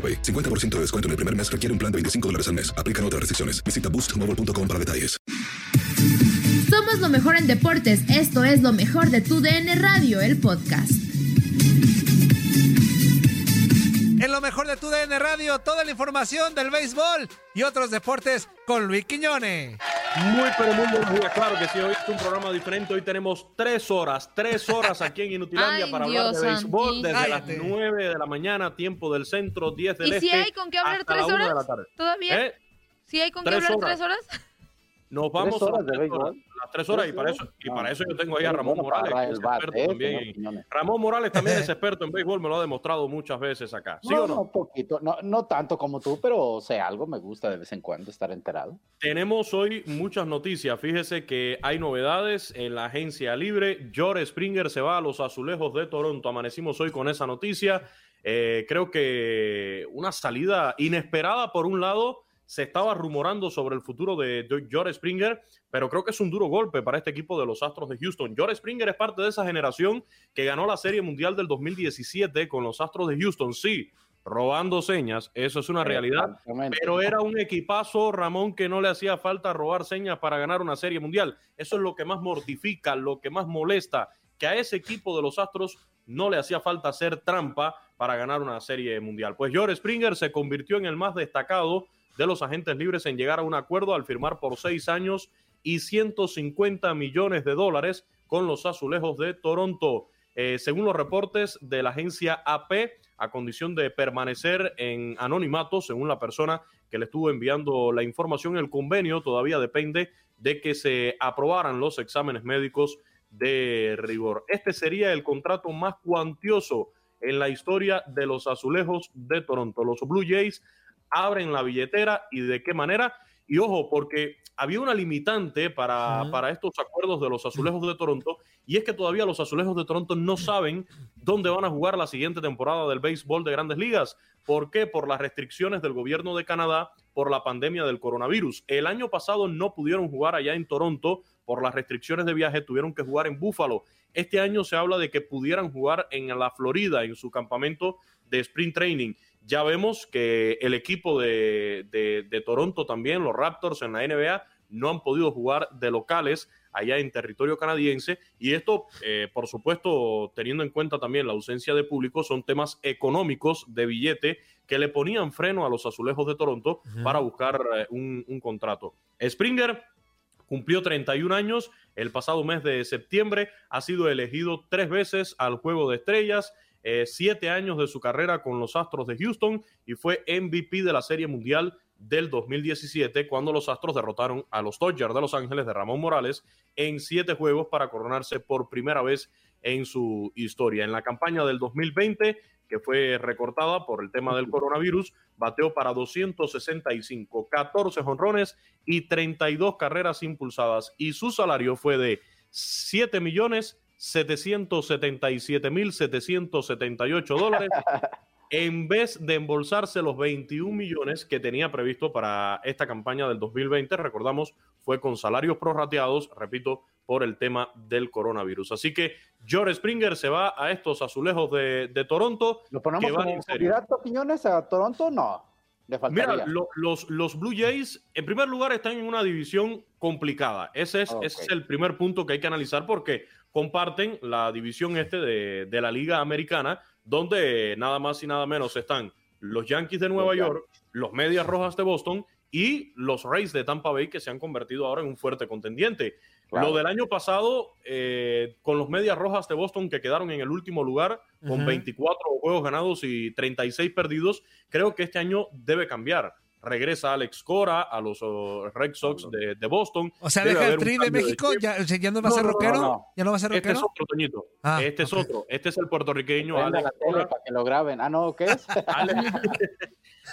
AroPay. 50% de descuento en el primer mes requiere un plan de 25 dólares al mes. Aplican otras restricciones. Visita boostmobile.com para detalles. Somos lo mejor en deportes. Esto es lo mejor de tu DN Radio, el podcast. En lo mejor de tu DN Radio, toda la información del béisbol y otros deportes con Luis Quiñones. Muy, pero muy buenos días. Claro que sí, hoy es un programa diferente. Hoy tenemos tres horas, tres horas aquí en Inutilandia Ay, para Dios hablar de béisbol desde Cállate. las 9 de la mañana, tiempo del centro, 10 del ¿Y este. si hay con qué hablar tres horas? la tarde. ¿Todavía? ¿Eh? ¿Sí hay con qué hablar horas. tres horas? Nos vamos ¿Tres a las de tres horas, béisbol? las tres horas y para eso, y para eso yo tengo ahí a Ramón Bueno, Morales, que es experto ¿eh, también. señor? Ramón Morales también es experto en béisbol, me lo ha demostrado muchas veces acá. ¿Sí no, o no? no, poquito, no, no tanto como tú, pero sé algo, me gusta de vez en cuando estar enterado. Tenemos hoy muchas noticias. Fíjese que hay novedades en la agencia libre. George Springer se va a los azulejos de Toronto. Amanecimos hoy con esa noticia. Eh, creo que una salida inesperada por un lado. Se estaba rumorando sobre el futuro de George Springer, pero creo que es un duro golpe para este equipo de los Astros de Houston. George Springer es parte de esa generación que ganó la Serie Mundial del 2017 con los Astros de Houston. Sí, robando señas, eso es una realidad. Pero era un equipazo, Ramón, que no le hacía falta robar señas para ganar una serie mundial. Eso es lo que más mortifica, lo que más molesta, que a ese equipo de los Astros no le hacía falta hacer trampa para ganar una serie mundial. Pues George Springer se convirtió en el más destacado de los agentes libres en llegar a un acuerdo al firmar por seis años y 150 millones de dólares con los azulejos de Toronto. Eh, según los reportes de la agencia AP, a condición de permanecer en anonimato, según la persona que le estuvo enviando la información, el convenio todavía depende de que se aprobaran los exámenes médicos de rigor. Este sería el contrato más cuantioso en la historia de los azulejos de Toronto. Los Blue Jays abren la billetera y de qué manera. Y ojo, porque había una limitante para, para estos acuerdos de los azulejos de Toronto, y es que todavía los azulejos de Toronto no saben dónde van a jugar la siguiente temporada del béisbol de grandes ligas. ¿Por qué? Por las restricciones del gobierno de Canadá por la pandemia del coronavirus. El año pasado no pudieron jugar allá en Toronto por las restricciones de viaje, tuvieron que jugar en Buffalo. Este año se habla de que pudieran jugar en la Florida, en su campamento de sprint training. Ya vemos que el equipo de, de- de Toronto también, los Raptors en la NBA, no han podido jugar de locales allá en territorio canadiense. Y esto, eh, por supuesto, teniendo en cuenta también la ausencia de público, son temas económicos de billete que le ponían freno a los azulejos de Toronto para buscar eh, un, un contrato. Springer cumplió 31 años el pasado mes de septiembre, ha sido elegido tres veces al Juego de Estrellas, eh, siete años de su carrera con los Astros de Houston y fue MVP de la Serie Mundial del 2017, cuando los Astros derrotaron a los Dodgers de Los Ángeles de Ramón Morales en siete juegos para coronarse por primera vez en su historia. En la campaña del 2020, que fue recortada por el tema del coronavirus, bateó para 265, 14 jonrones y 32 carreras impulsadas. Y su salario fue de 7 millones 777 mil 778 dólares en vez de embolsarse los 21 millones que tenía previsto para esta campaña del 2020, recordamos, fue con salarios prorrateados, repito, por el tema del coronavirus. Así que George Springer se va a estos azulejos de, de Toronto. ¿Lo ponemos que van como en serio. candidato Quiñones a Toronto? No. Le faltaría. Mira, lo- los, los Blue Jays, en primer lugar, están en una división complicada. Ese es, ese es el primer punto que hay que analizar porque comparten la división este de, de la Liga Americana, donde nada más y nada menos están los Yankees de Nueva Los York, los Medias Rojas de Boston y los Rays de Tampa Bay, que se han convertido ahora en un fuerte contendiente. Claro. Lo del año pasado, eh, con los Medias Rojas de Boston, que quedaron en el último lugar, con Ujú. 24 juegos ganados y 36 perdidos, creo que este año debe cambiar. Regresa Alex Cora a los oh, Red Sox de, de Boston. O sea, Debe deja el tri de México, ya, ya no va a No, ser no, no, rockero. no. Ya no va a ser Este es rockero. otro, Toñito. Ah, este es otro. Este es el puertorriqueño Prenda Alex la tele Cora. para que lo graben. Ah, no, ¿qué es? Alex-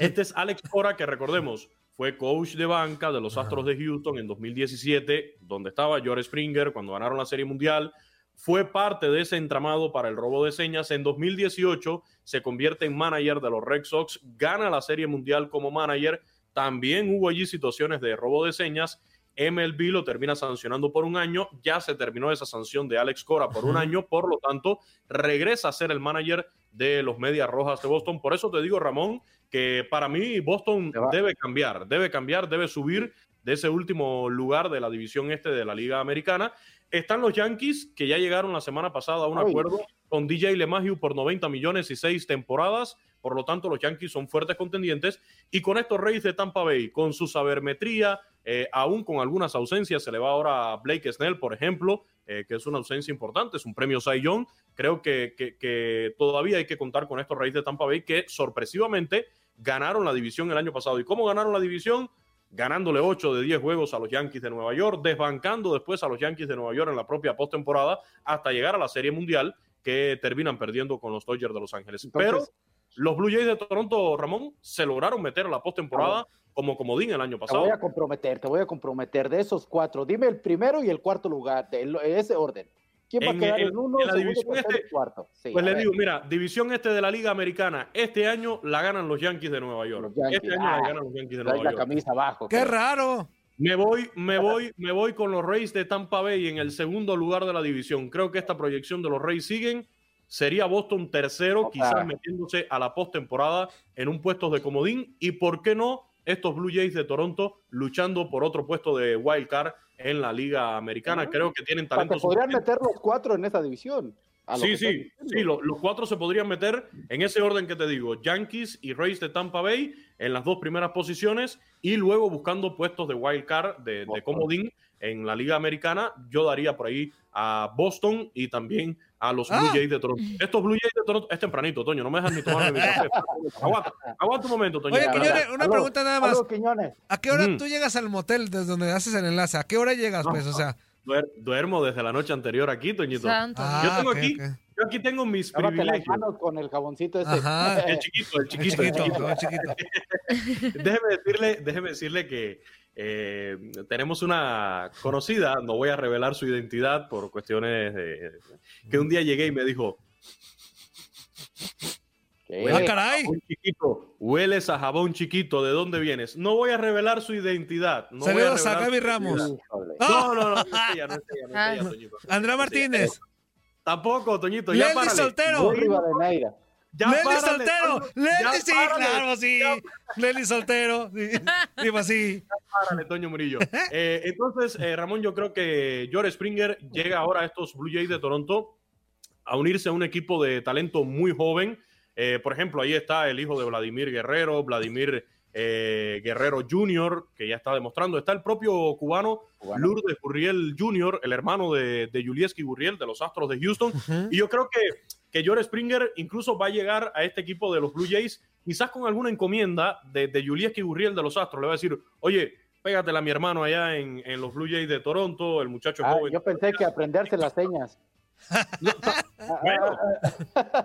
este es Alex Cora, que recordemos, fue coach de banca de los Astros de Houston en 2017, donde estaba George Springer cuando ganaron la Serie Mundial. Fue parte de ese entramado para el robo de señas. En 2018 se convierte en manager de los Red Sox, gana la Serie Mundial como manager. También hubo allí situaciones de robo de señas. MLB lo termina sancionando por un año. Ya se terminó esa sanción de Alex Cora por un año. Por lo tanto, regresa a ser el manager de los Medias Rojas de Boston. Por eso te digo, Ramón, que para mí Boston debe cambiar, debe cambiar, debe subir de ese último lugar de la división este de la Liga Americana. Están los Yankees, que ya llegaron la semana pasada a un Ay. acuerdo con DJ LeMahieu por 90 millones y seis temporadas. Por lo tanto, los Yankees son fuertes contendientes. Y con estos Reyes de Tampa Bay, con su sabermetría, eh, aún con algunas ausencias, se le va ahora a Blake Snell, por ejemplo, eh, que es una ausencia importante, es un premio Cy Young. Creo que, que- que todavía hay que contar con estos Reyes de Tampa Bay que sorpresivamente ganaron la división el año pasado. ¿Y cómo ganaron la división? Ganándole 8 de 10 juegos a los Yankees de Nueva York, desbancando después a los Yankees de Nueva York en la propia postemporada hasta llegar a la Serie Mundial que terminan perdiendo con los Dodgers de Los Ángeles. Entonces- Pero los Blue Jays de Toronto, Ramón, se lograron meter a la postemporada como comodín el año Te pasado. voy a comprometer, te voy a comprometer de esos cuatro. Dime el primero y el cuarto lugar, de ese orden. ¿Quién va a En- quedar en- en uno, en la segundo, división este- y cuarto? Sí, Pues a le ver. digo, mira, división este de la Liga Americana, este año la ganan los Yankees de Nueva York. Este año ah, la ganan los Yankees de Nueva la York. camisa abajo. Qué creo. raro. Me voy, me voy, me voy con los Rays de Tampa Bay en el segundo lugar de la división. Creo que esta proyección de los Rays siguen. Sería Boston tercero, Opa. quizás metiéndose a la postemporada en un puesto de comodín. Y por qué no, estos Blue Jays de Toronto luchando por otro puesto de wild card en la Liga Americana. Creo que tienen talento. podrían meter los cuatro en esa división. Sí, sí, sí, lo- los cuatro se podrían meter en ese orden que te digo, Yankees y Rays de Tampa Bay en las dos primeras posiciones y luego buscando puestos de wild card, de, comodín en la Liga Americana, yo daría por ahí a Boston y también a los Blue Ah. Jays de Toronto. Estos Blue Jays de Toronto, es tempranito, Toño, no me dejas ni tomarme mi café. Aguanta, aguanta un momento, Toño. Oye, Quiñones, una Aló, pregunta nada más. ¿A qué hora tú llegas al motel desde donde haces el enlace? ¿A qué hora llegas, pues? O sea, Duer- duermo desde la noche anterior aquí, Toñito. Santo. ah, Yo tengo ok, aquí- ok. Yo aquí tengo mis Lávate las privilegios. manos con el jaboncito ese. Ajá. El chiquito, el El chiquito, el chiquito, chiquito. el chiquito. déjeme decirle, déjeme decirle que eh, tenemos una conocida, no voy a revelar su identidad por cuestiones de, que un día llegué y me dijo, ¿Qué? Ah, caray. jabón chiquito, hueles a jabón chiquito, ¿de dónde vienes? No voy a revelar su identidad. No voy Saludos a Gaby Ramos. No, no, no, Ah. Andrea Martínez. Tampoco, Toñito, ya párale. Soltero. Muy Párale, Soltero. Ya sí, párale. claro, sí. Ya Leslie Soltero. Sí, Sí, sí. Párale, Toño Murillo. Eh, entonces, eh, Ramón, yo creo que George Springer llega ahora a estos Blue Jays de Toronto a unirse a un equipo de talento muy joven. Eh, por ejemplo, ahí está el hijo de Vladimir Guerrero, Vladimir eh, Guerrero Jr., que ya está demostrando. Está el propio cubano Cubano. Lourdes Gurriel Jr., el hermano de, de Julieski Gurriel, de los Astros de Houston. Y yo creo que, que George Springer incluso va a llegar a este equipo de los Blue Jays quizás con alguna encomienda de, de Julieski Gurriel de los Astros. Le va a decir, oye, pégatela a mi hermano allá en, en los Blue Jays de Toronto, el muchacho Ah, joven. yo pensé que aprenderse las señas. Bueno,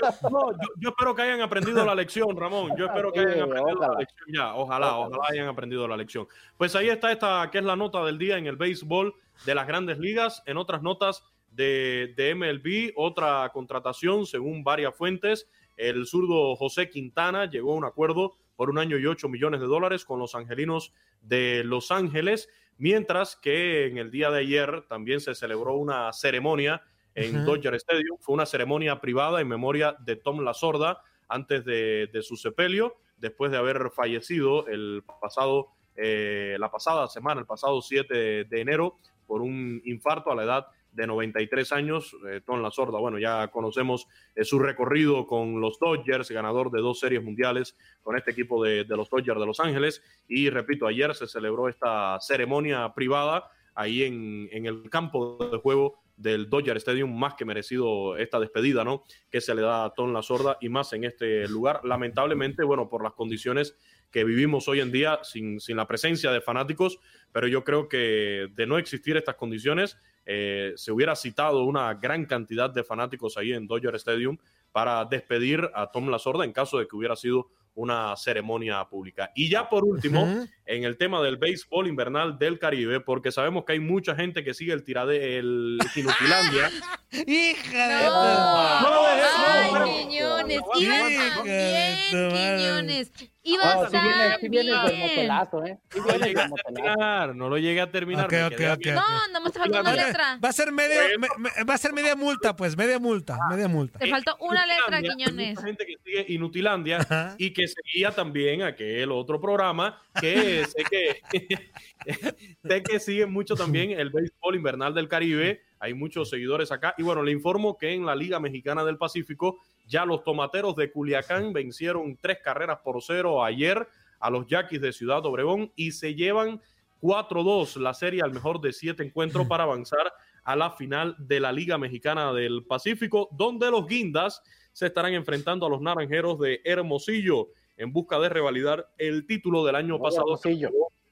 yo, no, yo- yo espero que hayan aprendido la lección, Ramón. Yo espero que hayan aprendido ojalá. la lección ya. Ojalá, ojalá hayan aprendido la lección. Pues ahí está esta, que es la nota del día en el béisbol de las grandes ligas. En otras notas de, de MLB, otra contratación, según varias fuentes, el zurdo José Quintana llegó a un acuerdo por un año y ocho millones de dólares con los angelinos de Los Ángeles, mientras que en el día de ayer también se celebró una ceremonia en. Dodger Stadium. Fue una ceremonia privada en memoria de Tom La Sorda antes de, de su sepelio, después de haber fallecido el pasado, eh, la pasada semana, el pasado 7 de, de enero, por un infarto a la edad de 93 años. Eh, Tom La Sorda, bueno, ya conocemos eh, su recorrido con los Dodgers, ganador de dos series mundiales con este equipo de, los Dodgers de Los Ángeles. Y repito, ayer se celebró esta ceremonia privada ahí en, en el campo de juego del Dodger Stadium, más que merecido esta despedida, ¿no? Que se le da a Tom La Sorda y más en este lugar. Lamentablemente, bueno, por las condiciones que vivimos hoy en día sin, sin la presencia de fanáticos, pero yo creo que de no existir estas condiciones, eh, se hubiera citado una gran cantidad de fanáticos ahí en Dodger Stadium para despedir a Tom La Sorda en caso de que hubiera sido una ceremonia pública. Y ya por último, en el tema del béisbol invernal del Caribe, porque sabemos que hay mucha gente que sigue el tirade, el. Hija de No. No Ay, no, no. Quiñones, no, Quiñones. Si vienes del bien. motelazo, ¿eh? No lo llegué a terminar, no lo llegué a terminar. Ok, me ok, quedé a ok, mitad. ok. No, nada más te faltó una Va a- letra. Va a ser medio, me- me- va a ser media multa, pues, media multa, media multa. Te faltó una letra, Inutilandia, hay Quiñones. Mucha gente que sigue Inutilandia Ajá. y que seguía también aquel otro programa que sé que sé que siguen mucho también el béisbol invernal del Caribe. Hay muchos seguidores acá. Y bueno, le informo que en la Liga Mexicana del Pacífico ya los tomateros de Culiacán vencieron tres carreras por cero ayer a los Yaquis de Ciudad Obregón y se llevan 4-2 la serie al mejor de siete encuentros para avanzar a la final de la Liga Mexicana del Pacífico, donde los guindas se estarán enfrentando a los naranjeros de Hermosillo en busca de revalidar el título del año pasado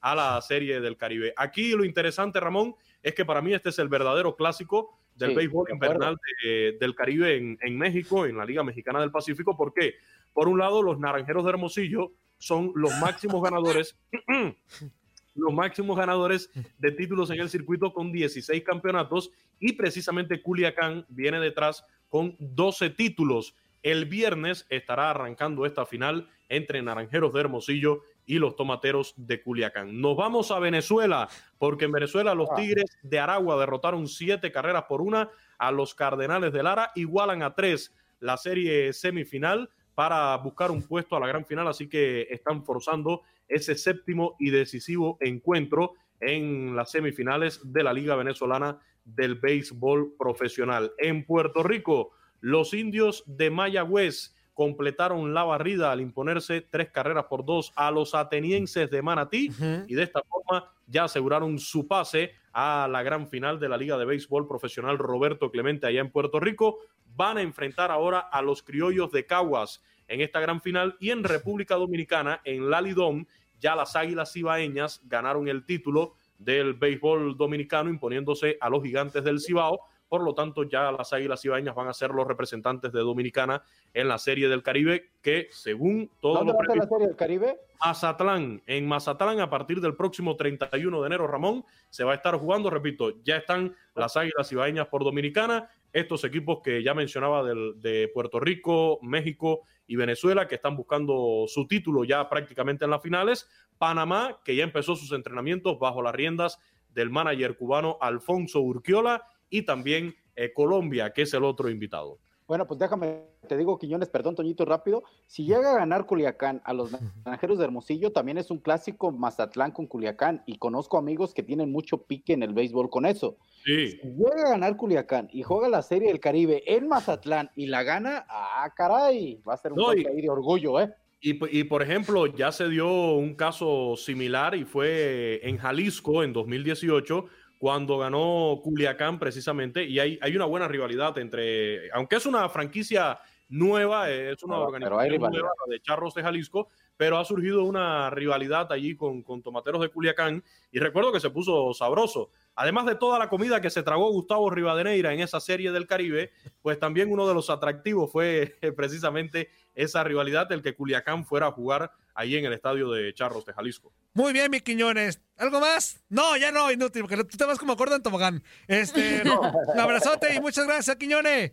a la serie del Caribe. Aquí lo interesante, Ramón, es que para mí este es el verdadero clásico del Sí, béisbol de invernal de- del Caribe en, en México, en la Liga Mexicana del Pacífico. ¿Por qué? Por un lado, los naranjeros de Hermosillo son los máximos ganadores los máximos ganadores de títulos en el circuito con 16 campeonatos y precisamente Culiacán viene detrás con 12 títulos. El viernes estará arrancando esta final entre Naranjeros de Hermosillo y los Tomateros de Culiacán. Nos vamos a Venezuela porque en Venezuela los Ah. Tigres de Aragua derrotaron siete carreras por una a los Cardenales de Lara, igualan a tres la serie semifinal para buscar un puesto a la gran final, así que están forzando ese séptimo y decisivo encuentro en las semifinales de la Liga Venezolana del Béisbol Profesional. En Puerto Rico, los indios de Mayagüez completaron la barrida al imponerse tres carreras por dos a los atenienses de Manatí y de esta forma ya aseguraron su pase a la gran final de la Liga de Béisbol Profesional Roberto Clemente allá en Puerto Rico. Van a enfrentar ahora a los criollos de Caguas en esta gran final y en República Dominicana, en la Lidón, ya las Águilas Cibaeñas ganaron el título del béisbol dominicano imponiéndose a los gigantes del Cibao. Por lo tanto, ya las Águilas Cibaeñas van a ser los representantes de Dominicana en la Serie del Caribe, que según todo ¿Dónde lo va a ser la serie del Caribe? Mazatlán. En Mazatlán, a partir del próximo 31 de enero, Ramón, se va a estar jugando, repito, ya están las Águilas Ibaeñas por Dominicana, estos equipos que ya mencionaba del- de Puerto Rico, México y Venezuela, que están buscando su título ya prácticamente en las finales. Panamá, que ya empezó sus entrenamientos bajo las riendas del manager cubano Alfonso Urquiola, y también eh, Colombia, que es el otro invitado. Bueno, pues déjame, te digo, Quiñones, perdón, Toñito, rápido. Si llega a ganar Culiacán a los Naranjeros de Hermosillo, también es un clásico Mazatlán con Culiacán. Y conozco amigos que tienen mucho pique en el béisbol con eso. Sí. Si llega a ganar Culiacán y juega la Serie del Caribe en Mazatlán y la gana, ah, caray, va a ser un No, y- golpe ahí de orgullo, ¿eh? Y, y, por ejemplo, ya se dio un caso similar y fue en Jalisco en 2018 cuando ganó Culiacán precisamente y hay, hay una buena rivalidad entre, aunque es una franquicia nueva, es una organización nueva de Charros de Jalisco, pero ha surgido una rivalidad allí con, con Tomateros de Culiacán y recuerdo que se puso sabroso. Además de toda la comida que se tragó Gustavo Rivadeneira en esa serie del Caribe, pues también uno de los atractivos fue precisamente esa rivalidad, el que Culiacán fuera a jugar ahí en el estadio de Charros de Jalisco. Muy bien, mi Quiñones. ¿Algo más? No, ya no, inútil, porque tú te vas como gordo en tobogán. Este, un abrazote y muchas gracias, Quiñones.